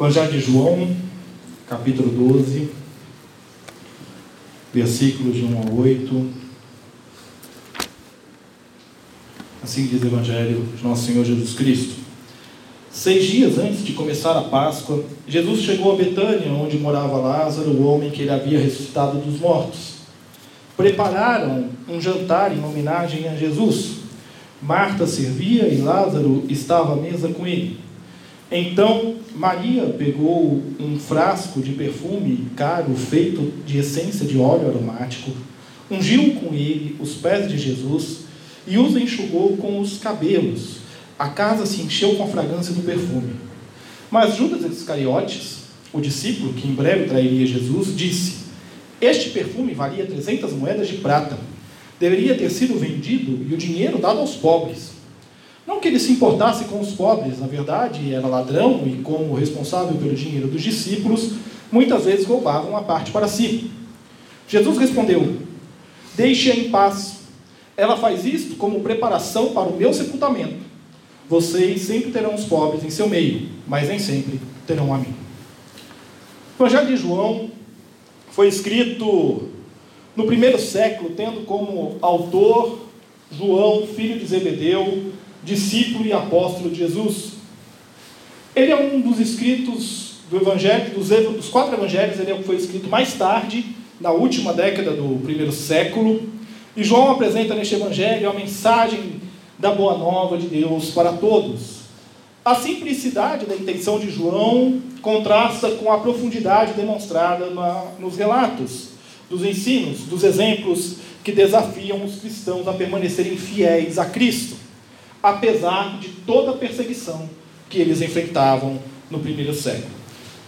Evangelho de João, capítulo 12, versículos de 1 a 8. Assim diz o Evangelho de Nosso Senhor Jesus Cristo. Seis dias antes de começar a Páscoa, Jesus chegou a Betânia, onde morava Lázaro, o homem que ele havia ressuscitado dos mortos. Prepararam um jantar em homenagem a Jesus. Marta servia e Lázaro estava à mesa com ele. Então Maria pegou um frasco de perfume caro feito de essência de óleo aromático, ungiu com ele os pés de Jesus e os enxugou com os cabelos. A casa se encheu com a fragrância do perfume. Mas Judas Iscariotes, o discípulo que em breve trairia Jesus, disse: Este perfume valia 300 moedas de prata. Deveria ter sido vendido e o dinheiro dado aos pobres. Não que ele se importasse com os pobres, na verdade, era ladrão e, como responsável pelo dinheiro dos discípulos, muitas vezes roubava uma parte para si. Jesus respondeu: Deixe-a em paz. Ela faz isto como preparação para o meu sepultamento. Vocês sempre terão os pobres em seu meio, mas nem sempre terão a mim. O Evangelho de João foi escrito no primeiro século, tendo como autor João, filho de Zebedeu, discípulo e apóstolo de Jesus. Ele é um dos escritos do Evangelho, dos, dos quatro evangelhos, ele é foi escrito mais tarde, na última década do primeiro século. E João apresenta neste evangelho a mensagem da boa nova de Deus para todos. A simplicidade da intenção de João contrasta com a profundidade demonstrada na, nos relatos, dos ensinos, dos exemplos que desafiam os cristãos a permanecerem fiéis a Cristo apesar de toda a perseguição que eles enfrentavam no primeiro século.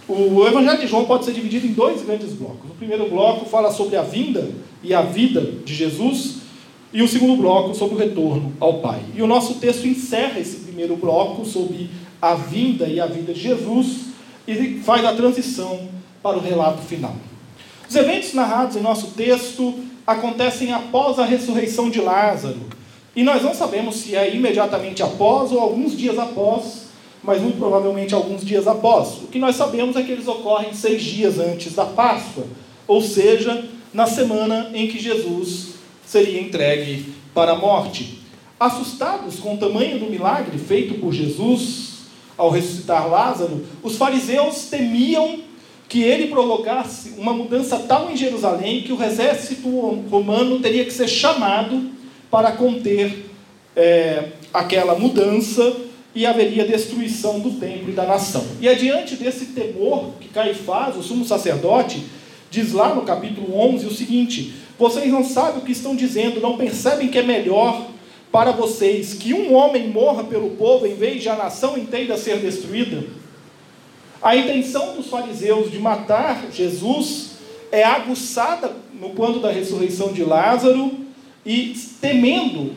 O Evangelho de João pode ser dividido em dois grandes blocos. O primeiro bloco fala sobre a vinda e a vida de Jesus, e o segundo bloco sobre o retorno ao Pai. E o nosso texto encerra esse primeiro bloco sobre a vinda e a vida de Jesus e faz a transição para o relato final. Os eventos narrados em nosso texto acontecem após a ressurreição de Lázaro, e nós não sabemos se é imediatamente após ou alguns dias após, mas muito provavelmente alguns dias após. O que nós sabemos é que eles ocorrem seis dias antes da Páscoa, ou seja, na semana em que Jesus seria entregue para a morte. Assustados com o tamanho do milagre feito por Jesus ao ressuscitar Lázaro, os fariseus temiam que ele provocasse uma mudança tal em Jerusalém que o exército romano teria que ser chamado para conter é, aquela mudança e haveria destruição do templo e da nação. E adiante desse temor que Caifás, o sumo sacerdote, diz lá no capítulo 11 o seguinte: Vocês não sabem o que estão dizendo, não percebem que é melhor para vocês que um homem morra pelo povo em vez de a nação inteira ser destruída? A intenção dos fariseus de matar Jesus é aguçada no quando da ressurreição de Lázaro e temendo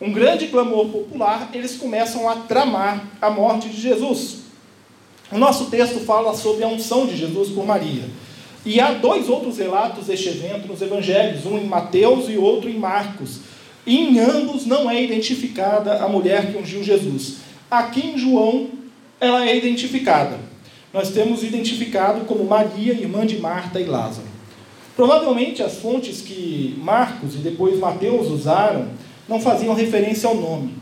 um grande clamor popular, eles começam a tramar a morte de Jesus. O nosso texto fala sobre a unção de Jesus por Maria. E há dois outros relatos deste evento nos evangelhos, um em Mateus e outro em Marcos. E em ambos não é identificada a mulher que ungiu Jesus. Aqui em João, ela é identificada. Nós temos identificado como Maria, irmã de Marta e Lázaro. Provavelmente as fontes que Marcos e depois Mateus usaram não faziam referência ao nome.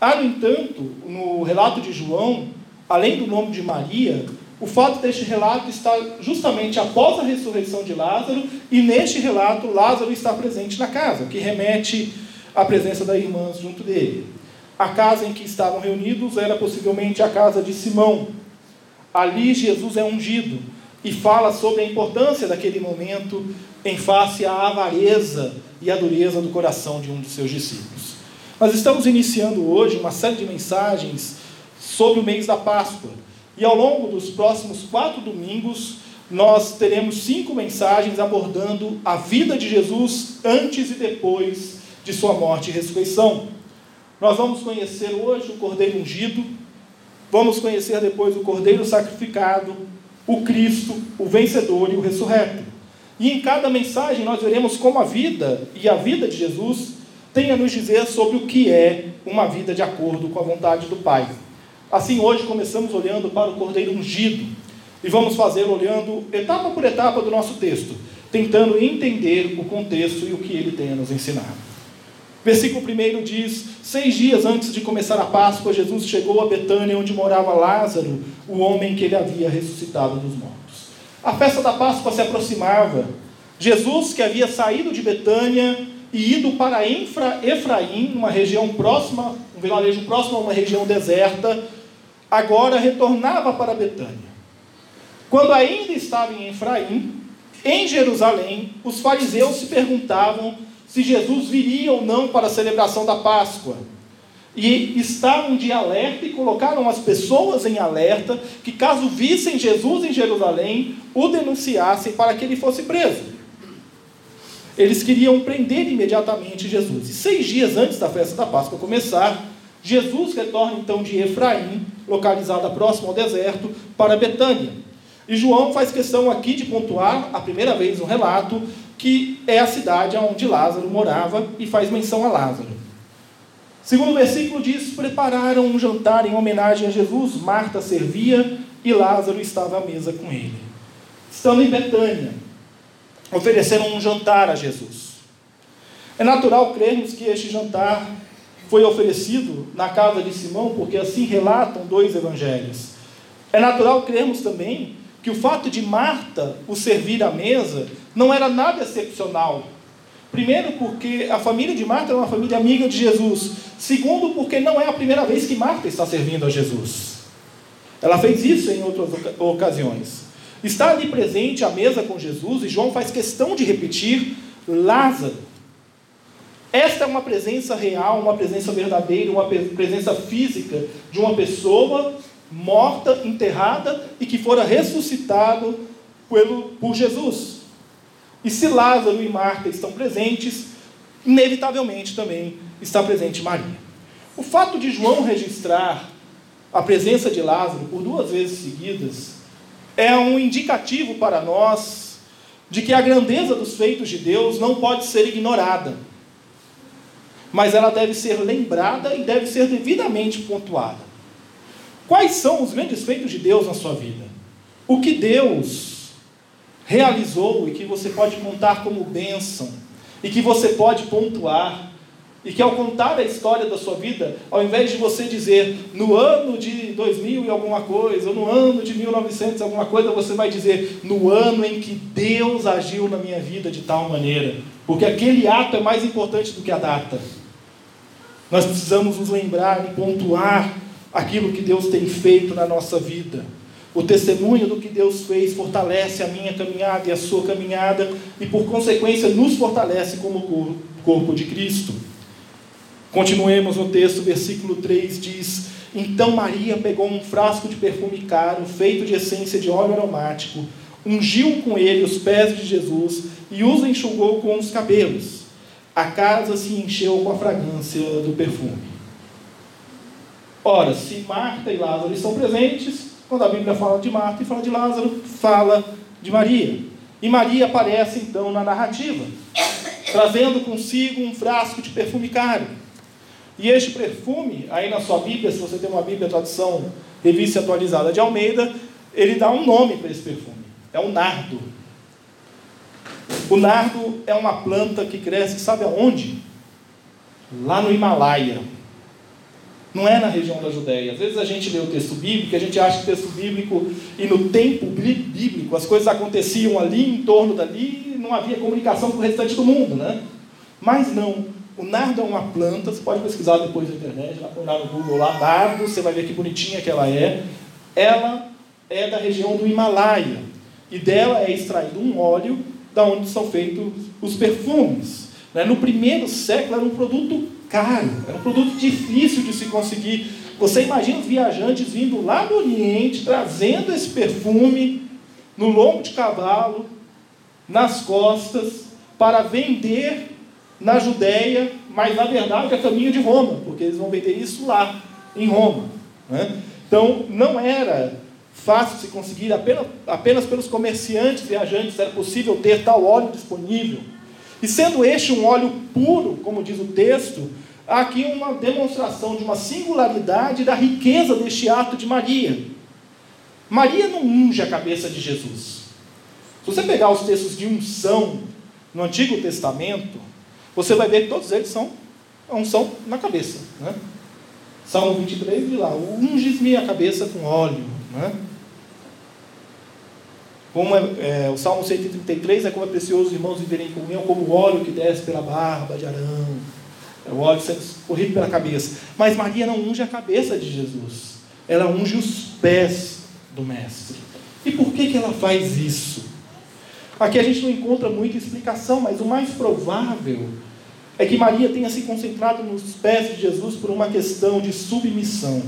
Há, no entanto, no relato de João, além do nome de Maria, o fato deste relato está justamente após a ressurreição de Lázaro, e neste relato Lázaro está presente na casa, que remete à presença da irmã junto dele. A casa em que estavam reunidos era possivelmente a casa de Simão. Ali Jesus é ungido e fala sobre a importância daquele momento em face à avareza e à dureza do coração de um dos seus discípulos. Nós estamos iniciando hoje uma série de mensagens sobre o mês da Páscoa. E ao longo dos próximos quatro domingos, nós teremos cinco mensagens abordando a vida de Jesus antes e depois de sua morte e ressurreição. Nós vamos conhecer hoje o Cordeiro ungido, vamos conhecer depois o Cordeiro sacrificado, o Cristo, o vencedor e o ressurreto. E em cada mensagem nós veremos como a vida e a vida de Jesus tem a nos dizer sobre o que é uma vida de acordo com a vontade do Pai. Assim, hoje começamos olhando para o Cordeiro ungido e vamos fazer olhando etapa por etapa do nosso texto, tentando entender o contexto e o que ele tem a nos ensinar. Versículo 1 diz: Seis dias antes de começar a Páscoa, Jesus chegou a Betânia, onde morava Lázaro, o homem que ele havia ressuscitado dos mortos. A festa da Páscoa se aproximava. Jesus, que havia saído de Betânia e ido para Infra, Efraim, uma região próxima, um vilarejo próximo a uma região deserta, agora retornava para Betânia. Quando ainda estava em Efraim, em Jerusalém, os fariseus se perguntavam se Jesus viria ou não para a celebração da Páscoa. E estavam de alerta e colocaram as pessoas em alerta que, caso vissem Jesus em Jerusalém, o denunciassem para que ele fosse preso. Eles queriam prender imediatamente Jesus. E seis dias antes da festa da Páscoa começar, Jesus retorna então de Efraim, localizada próximo ao deserto, para Betânia. E João faz questão aqui de pontuar, a primeira vez no relato, que é a cidade onde Lázaro morava e faz menção a Lázaro. Segundo versículo diz: Prepararam um jantar em homenagem a Jesus, Marta servia e Lázaro estava à mesa com ele. Estando em Betânia, ofereceram um jantar a Jesus. É natural crermos que este jantar foi oferecido na casa de Simão, porque assim relatam dois evangelhos. É natural crermos também que o fato de Marta o servir à mesa não era nada excepcional. Primeiro, porque a família de Marta era uma família amiga de Jesus. Segundo, porque não é a primeira vez que Marta está servindo a Jesus. Ela fez isso em outras ocasiões. Está ali presente à mesa com Jesus e João faz questão de repetir Lázaro. Esta é uma presença real, uma presença verdadeira, uma presença física de uma pessoa morta, enterrada e que fora ressuscitado pelo, por Jesus. E se Lázaro e Marta estão presentes, inevitavelmente também está presente Maria. O fato de João registrar a presença de Lázaro por duas vezes seguidas é um indicativo para nós de que a grandeza dos feitos de Deus não pode ser ignorada, mas ela deve ser lembrada e deve ser devidamente pontuada. Quais são os grandes feitos de Deus na sua vida? O que Deus realizou e que você pode contar como bênção, e que você pode pontuar, e que ao contar a história da sua vida, ao invés de você dizer no ano de 2000 e alguma coisa, ou no ano de 1900 alguma coisa, você vai dizer no ano em que Deus agiu na minha vida de tal maneira, porque aquele ato é mais importante do que a data. Nós precisamos nos lembrar e pontuar aquilo que Deus tem feito na nossa vida. O testemunho do que Deus fez fortalece a minha caminhada e a sua caminhada, e por consequência nos fortalece como corpo de Cristo. Continuemos no texto, versículo 3 diz: Então Maria pegou um frasco de perfume caro, feito de essência de óleo aromático, ungiu com ele os pés de Jesus e os enxugou com os cabelos. A casa se encheu com a fragrância do perfume. Ora, se Marta e Lázaro estão presentes, quando a Bíblia fala de Marta e fala de Lázaro, fala de Maria. E Maria aparece então na narrativa, trazendo consigo um frasco de perfume caro. E este perfume, aí na sua Bíblia, se você tem uma Bíblia tradução revista atualizada de Almeida, ele dá um nome para esse perfume. É o nardo. O nardo é uma planta que cresce, sabe aonde? Lá no Himalaia. Não é na região da Judéia. Às vezes a gente lê o texto bíblico, a gente acha que o texto bíblico e no tempo bíblico as coisas aconteciam ali, em torno dali, e não havia comunicação com o restante do mundo, né? Mas não. O nardo é uma planta, você pode pesquisar depois na internet, lá, lá no Google lá, nardo, você vai ver que bonitinha que ela é. Ela é da região do Himalaia. E dela é extraído um óleo da onde são feitos os perfumes. Né? No primeiro século era um produto caro, era um produto difícil de se conseguir Você imagina os viajantes vindo lá do Oriente, trazendo esse perfume no lombo de cavalo, nas costas, para vender na Judéia, mas na verdade é caminho de Roma, porque eles vão vender isso lá, em Roma. Né? Então, não era fácil se conseguir, apenas, apenas pelos comerciantes viajantes era possível ter tal óleo disponível. E sendo este um óleo puro, como diz o texto, há aqui uma demonstração de uma singularidade da riqueza deste ato de Maria. Maria não unge a cabeça de Jesus. Se você pegar os textos de unção no Antigo Testamento, você vai ver que todos eles são unção na cabeça. Né? Salmo 23 diz lá: unges-me a cabeça com óleo. Né? Como é, é, o Salmo 133 é como é precioso os irmãos viverem em comunhão, como o óleo que desce pela barba de Arão. É o óleo sendo escorrido pela cabeça. Mas Maria não unge a cabeça de Jesus. Ela unge os pés do Mestre. E por que, que ela faz isso? Aqui a gente não encontra muita explicação, mas o mais provável é que Maria tenha se concentrado nos pés de Jesus por uma questão de submissão,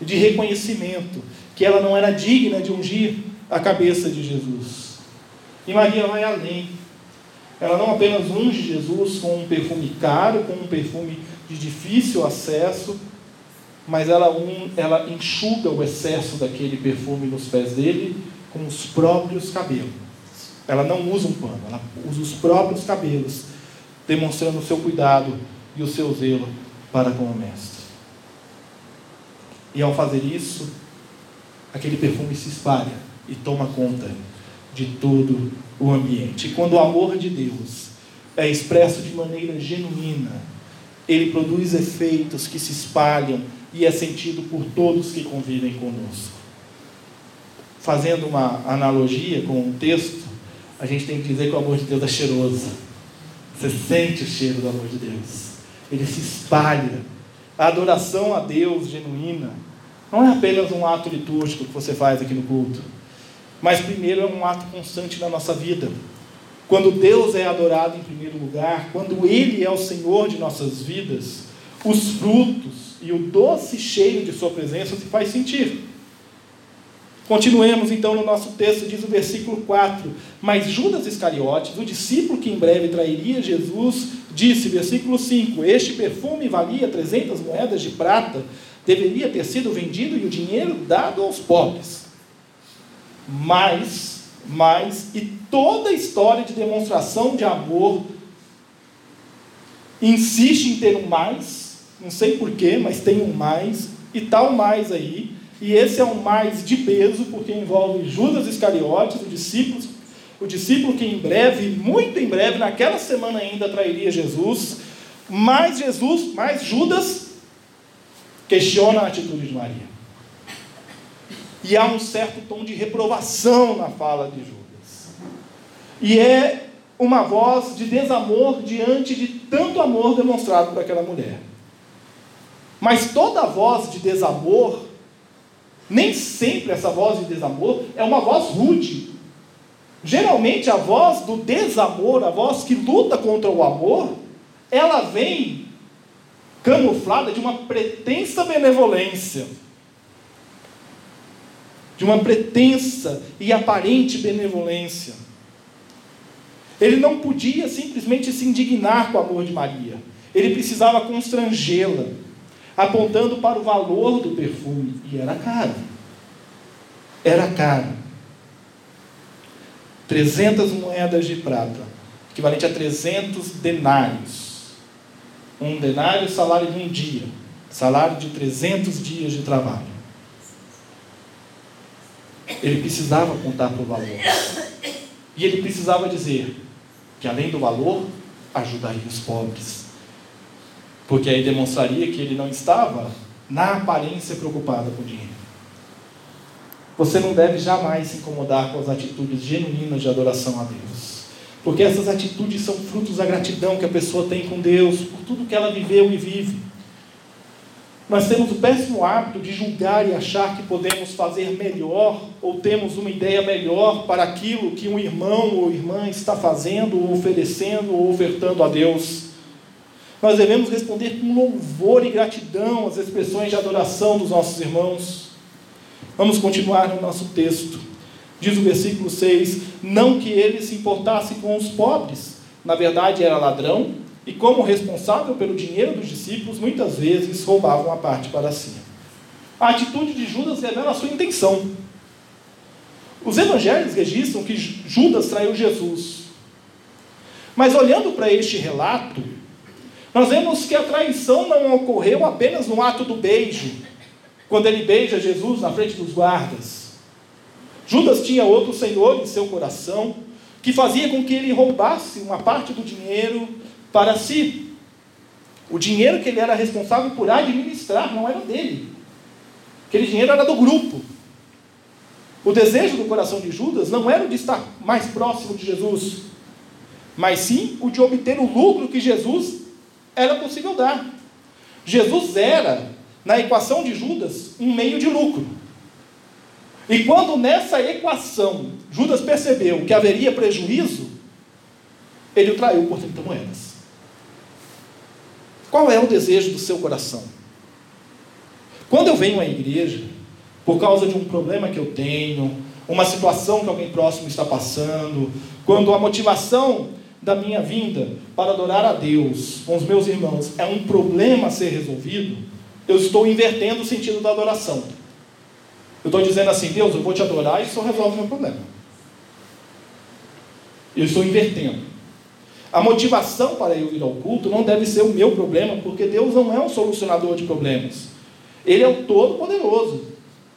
de reconhecimento, que ela não era digna de ungir a cabeça de Jesus. E Maria vai além. Ela não apenas unge Jesus com um perfume caro, com um perfume de difícil acesso, mas ela, ela enxuga o excesso daquele perfume nos pés dele com os próprios cabelos. Ela não usa um pano, ela usa os próprios cabelos demonstrando o seu cuidado e o seu zelo para com o Mestre. E ao fazer isso, aquele perfume se espalha e toma conta de todo o ambiente. E quando o amor de Deus é expresso de maneira genuína, ele produz efeitos que se espalham e é sentido por todos que convivem conosco. Fazendo uma analogia com o texto, a gente tem que dizer que o amor de Deus é cheiroso. Você sente o cheiro do amor de Deus. Ele se espalha. A adoração a Deus genuína não é apenas um ato litúrgico que você faz aqui no culto, mas primeiro é um ato constante na nossa vida. Quando Deus é adorado em primeiro lugar, quando Ele é o Senhor de nossas vidas, os frutos e o doce cheiro de Sua presença se faz sentir. Continuemos então no nosso texto, diz o versículo 4: Mas Judas Iscariotes, o discípulo que em breve trairia Jesus, disse, versículo 5: Este perfume valia 300 moedas de prata, deveria ter sido vendido e o dinheiro dado aos pobres. Mas, mas, e toda a história de demonstração de amor insiste em ter um mais, não sei porquê, mas tem um mais, e tal mais aí e esse é um mais de peso, porque envolve Judas Iscariotes, o discípulo, o discípulo que em breve, muito em breve, naquela semana ainda trairia Jesus. Mas Jesus, mais Judas, questiona a atitude de Maria. E há um certo tom de reprovação na fala de Judas. E é uma voz de desamor diante de tanto amor demonstrado por aquela mulher. Mas toda voz de desamor nem sempre essa voz de desamor é uma voz rude. Geralmente a voz do desamor, a voz que luta contra o amor, ela vem camuflada de uma pretensa benevolência. De uma pretensa e aparente benevolência. Ele não podia simplesmente se indignar com o amor de Maria. Ele precisava constrangê-la apontando para o valor do perfume. E era caro. Era caro. 300 moedas de prata, equivalente a 300 denários. Um denário, salário de um dia. Salário de 300 dias de trabalho. Ele precisava apontar para o valor. E ele precisava dizer que, além do valor, ajudaria os pobres porque aí demonstraria que ele não estava, na aparência, preocupado com o dinheiro. Você não deve jamais se incomodar com as atitudes genuínas de adoração a Deus. Porque essas atitudes são frutos da gratidão que a pessoa tem com Deus, por tudo que ela viveu e vive. Nós temos o péssimo hábito de julgar e achar que podemos fazer melhor ou temos uma ideia melhor para aquilo que um irmão ou irmã está fazendo, oferecendo ou ofertando a Deus. nós devemos responder com louvor e gratidão às expressões de adoração dos nossos irmãos. Vamos continuar no nosso texto. Diz o versículo 6: Não que ele se importasse com os pobres, na verdade era ladrão, e como responsável pelo dinheiro dos discípulos, muitas vezes roubava uma parte para si. A atitude de Judas revela a sua intenção. Os evangelhos registram que Judas traiu Jesus. Mas olhando para este relato, nós vemos que a traição não ocorreu apenas no ato do beijo, quando ele beija Jesus na frente dos guardas. Judas tinha outro senhor em seu coração, que fazia com que ele roubasse uma parte do dinheiro para si. O dinheiro que ele era responsável por administrar não era dele. Aquele dinheiro era do grupo. O desejo do coração de Judas não era o de estar mais próximo de Jesus, mas sim o de obter o lucro que Jesus era possível dar. Jesus era, na equação de Judas, um meio de lucro. E quando nessa equação Judas percebeu que haveria prejuízo, ele o traiu por 30 moedas. Qual é o desejo do seu coração? Quando eu venho à igreja, por causa de um problema que eu tenho, uma situação que alguém próximo está passando, quando a motivação da minha vinda para adorar a Deus com os meus irmãos é um problema a ser resolvido, eu estou invertendo o sentido da adoração. Eu estou dizendo assim, Deus, eu vou te adorar e isso resolve o meu problema. Eu estou invertendo. A motivação para eu ir ao culto não deve ser o meu problema, porque Deus não é um solucionador de problemas. Ele é o Todo-Poderoso,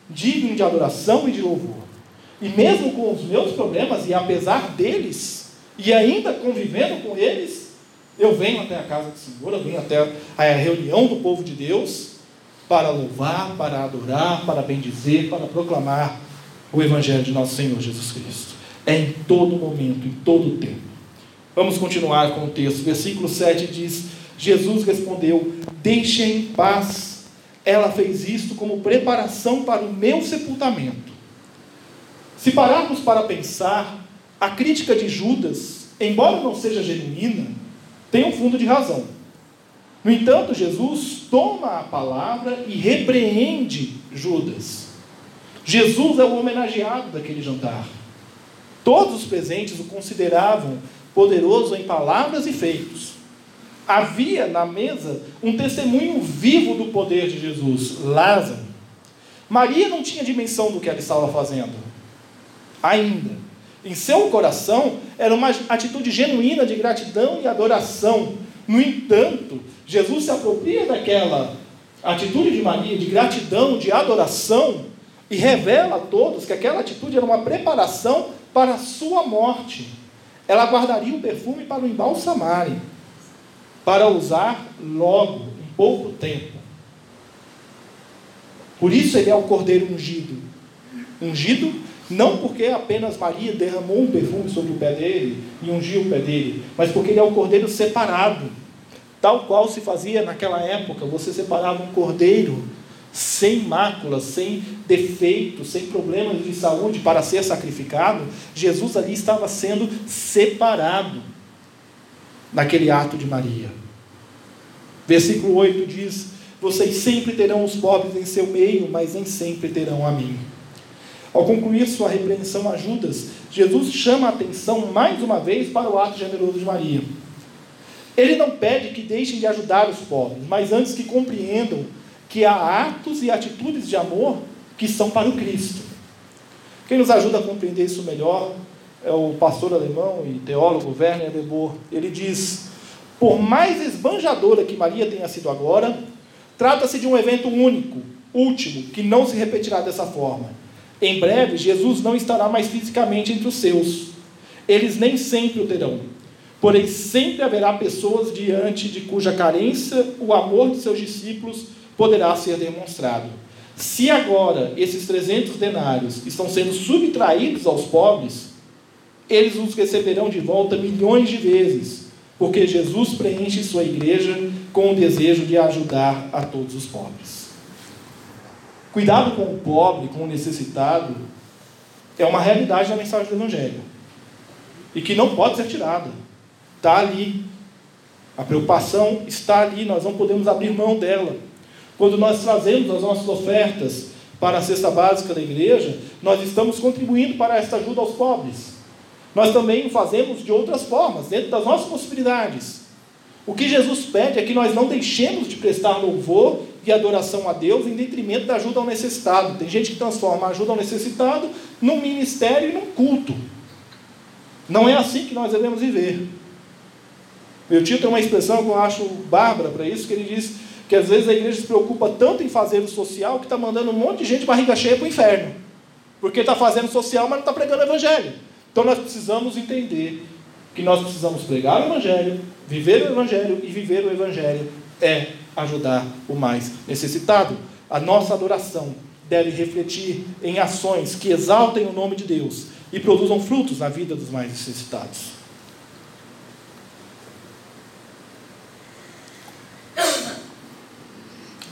digno de adoração e de louvor. E mesmo com os meus problemas, e apesar deles, e ainda convivendo com eles, eu venho até a casa do Senhor, eu venho até a reunião do povo de Deus para louvar, para adorar, para bendizer, para proclamar o Evangelho de nosso Senhor Jesus Cristo. É em todo momento, em todo tempo. Vamos continuar com o texto. Versículo 7 diz: Jesus respondeu: Deixe em paz. Ela fez isto como preparação para o meu sepultamento. Se pararmos para pensar, a crítica de Judas, embora não seja genuína, tem um fundo de razão. No entanto, Jesus toma a palavra e repreende Judas. Jesus é o homenageado daquele jantar. Todos os presentes o consideravam poderoso em palavras e feitos. Havia na mesa um testemunho vivo do poder de Jesus, Lázaro. Maria não tinha dimensão do que ela estava fazendo, ainda. Em seu coração era uma atitude genuína de gratidão e adoração. No entanto, Jesus se apropria daquela atitude de Maria, de gratidão, de adoração, e revela a todos que aquela atitude era uma preparação para a sua morte ela guardaria o perfume para o embalsamarem, para usar logo, em pouco tempo. Por isso ele é o cordeiro ungido. Ungido não porque apenas Maria derramou um perfume sobre o pé dele e ungiu o pé dele, mas porque ele é o cordeiro separado. Tal qual se fazia naquela época, você separava um cordeiro sem máculas, sem defeitos, sem problemas de saúde para ser sacrificado, Jesus ali estava sendo separado naquele ato de Maria. Versículo 8 diz: Vocês sempre terão os pobres em seu meio, mas nem sempre terão a mim. Ao concluir sua repreensão a Judas, Jesus chama a atenção mais uma vez para o ato generoso de Maria. Ele não pede que deixem de ajudar os pobres, mas antes que compreendam que há atos e atitudes de amor que são para o Cristo. Quem nos ajuda a compreender isso melhor é o pastor alemão e teólogo Werner de Boer. Ele diz: por mais esbanjadora que Maria tenha sido agora, trata-se de um evento único, último, que não se repetirá dessa forma. Em breve, Jesus não estará mais fisicamente entre os seus. Eles nem sempre o terão. Porém, sempre haverá pessoas diante de cuja carência o amor de seus discípulos poderá ser demonstrado. Se agora esses 300 denários estão sendo subtraídos aos pobres, eles os receberão de volta milhões de vezes, porque Jesus preenche sua igreja com o desejo de ajudar a todos os pobres. Cuidado com o pobre, com o necessitado, é uma realidade da mensagem do Evangelho e que não pode ser tirada. Está ali. A preocupação está ali, nós não podemos abrir mão dela. Quando nós trazemos as nossas ofertas para a cesta básica da igreja, nós estamos contribuindo para esta ajuda aos pobres. Nós também o fazemos de outras formas, dentro das nossas possibilidades. O que Jesus pede é que nós não deixemos de prestar louvor e adoração a Deus em detrimento da ajuda ao necessitado. Tem gente que transforma a ajuda ao necessitado num ministério e num culto. Não é assim que nós devemos viver. Meu tio tem uma expressão que eu acho bárbara para isso, que ele diz que às vezes a igreja se preocupa tanto em fazer o social que está mandando um monte de gente barriga cheia para o inferno. Porque está fazendo social, mas não está pregando o evangelho. Então nós precisamos entender que nós precisamos pregar o evangelho, viver o evangelho e viver o evangelho é ajudar o mais necessitado. A nossa adoração deve refletir em ações que exaltem o nome de Deus e produzam frutos na vida dos mais necessitados.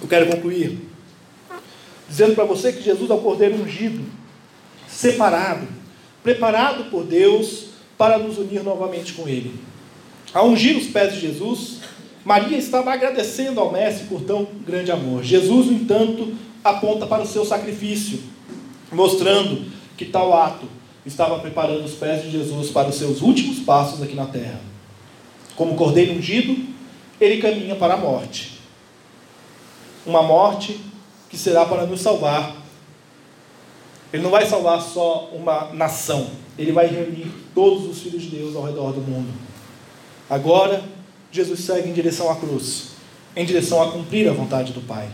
Eu quero concluir dizendo para você que Jesus é o Cordeiro ungido, separado, preparado por Deus para nos unir novamente com Ele. Ao ungir os pés de Jesus, Maria estava agradecendo ao Mestre por tão grande amor. Jesus, no entanto, aponta para o seu sacrifício, mostrando que tal ato estava preparando os pés de Jesus para os seus últimos passos aqui na terra. Como cordeiro ungido, ele caminha para a morte. Uma morte que será para nos salvar. Ele não vai salvar só uma nação, ele vai reunir todos os filhos de Deus ao redor do mundo. Agora, Jesus segue em direção à cruz, em direção a cumprir a vontade do Pai.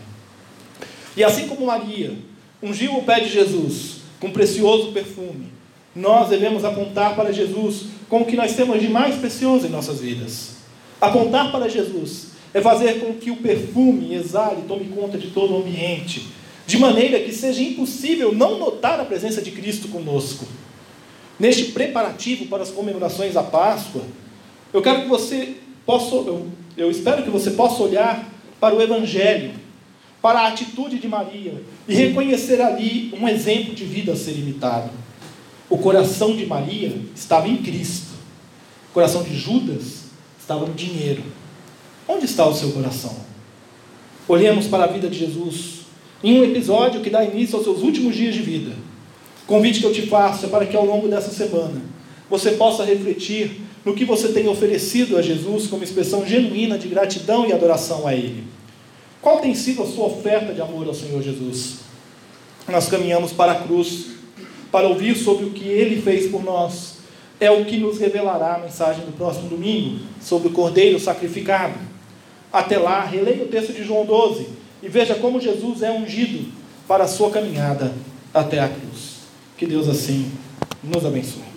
E assim como Maria ungiu o pé de Jesus com precioso perfume, nós devemos apontar para Jesus com o que nós temos de mais precioso em nossas vidas. Apontar para Jesus é fazer com que o perfume exale, tome conta de todo o ambiente, de maneira que seja impossível não notar a presença de Cristo conosco. Neste preparativo para as comemorações da Páscoa, eu quero que você possa, eu, eu espero que você possa olhar para o Evangelho, para a atitude de Maria e reconhecer ali um exemplo de vida a ser imitado. O coração de Maria estava em Cristo, o coração de Judas estava no dinheiro. Onde está o seu coração? Olhemos para a vida de Jesus em um episódio que dá início aos seus últimos dias de vida. O convite que eu te faço é para que ao longo dessa semana você possa refletir no que você tem oferecido a Jesus como expressão genuína de gratidão e adoração a Ele. Qual tem sido a sua oferta de amor ao Senhor Jesus? Nós caminhamos para a cruz para ouvir sobre o que Ele fez por nós. É o que nos revelará a mensagem do próximo domingo sobre o Cordeiro sacrificado. Até lá, releia o texto de João 12 e veja como Jesus é ungido para a sua caminhada até a cruz. Que Deus assim nos abençoe.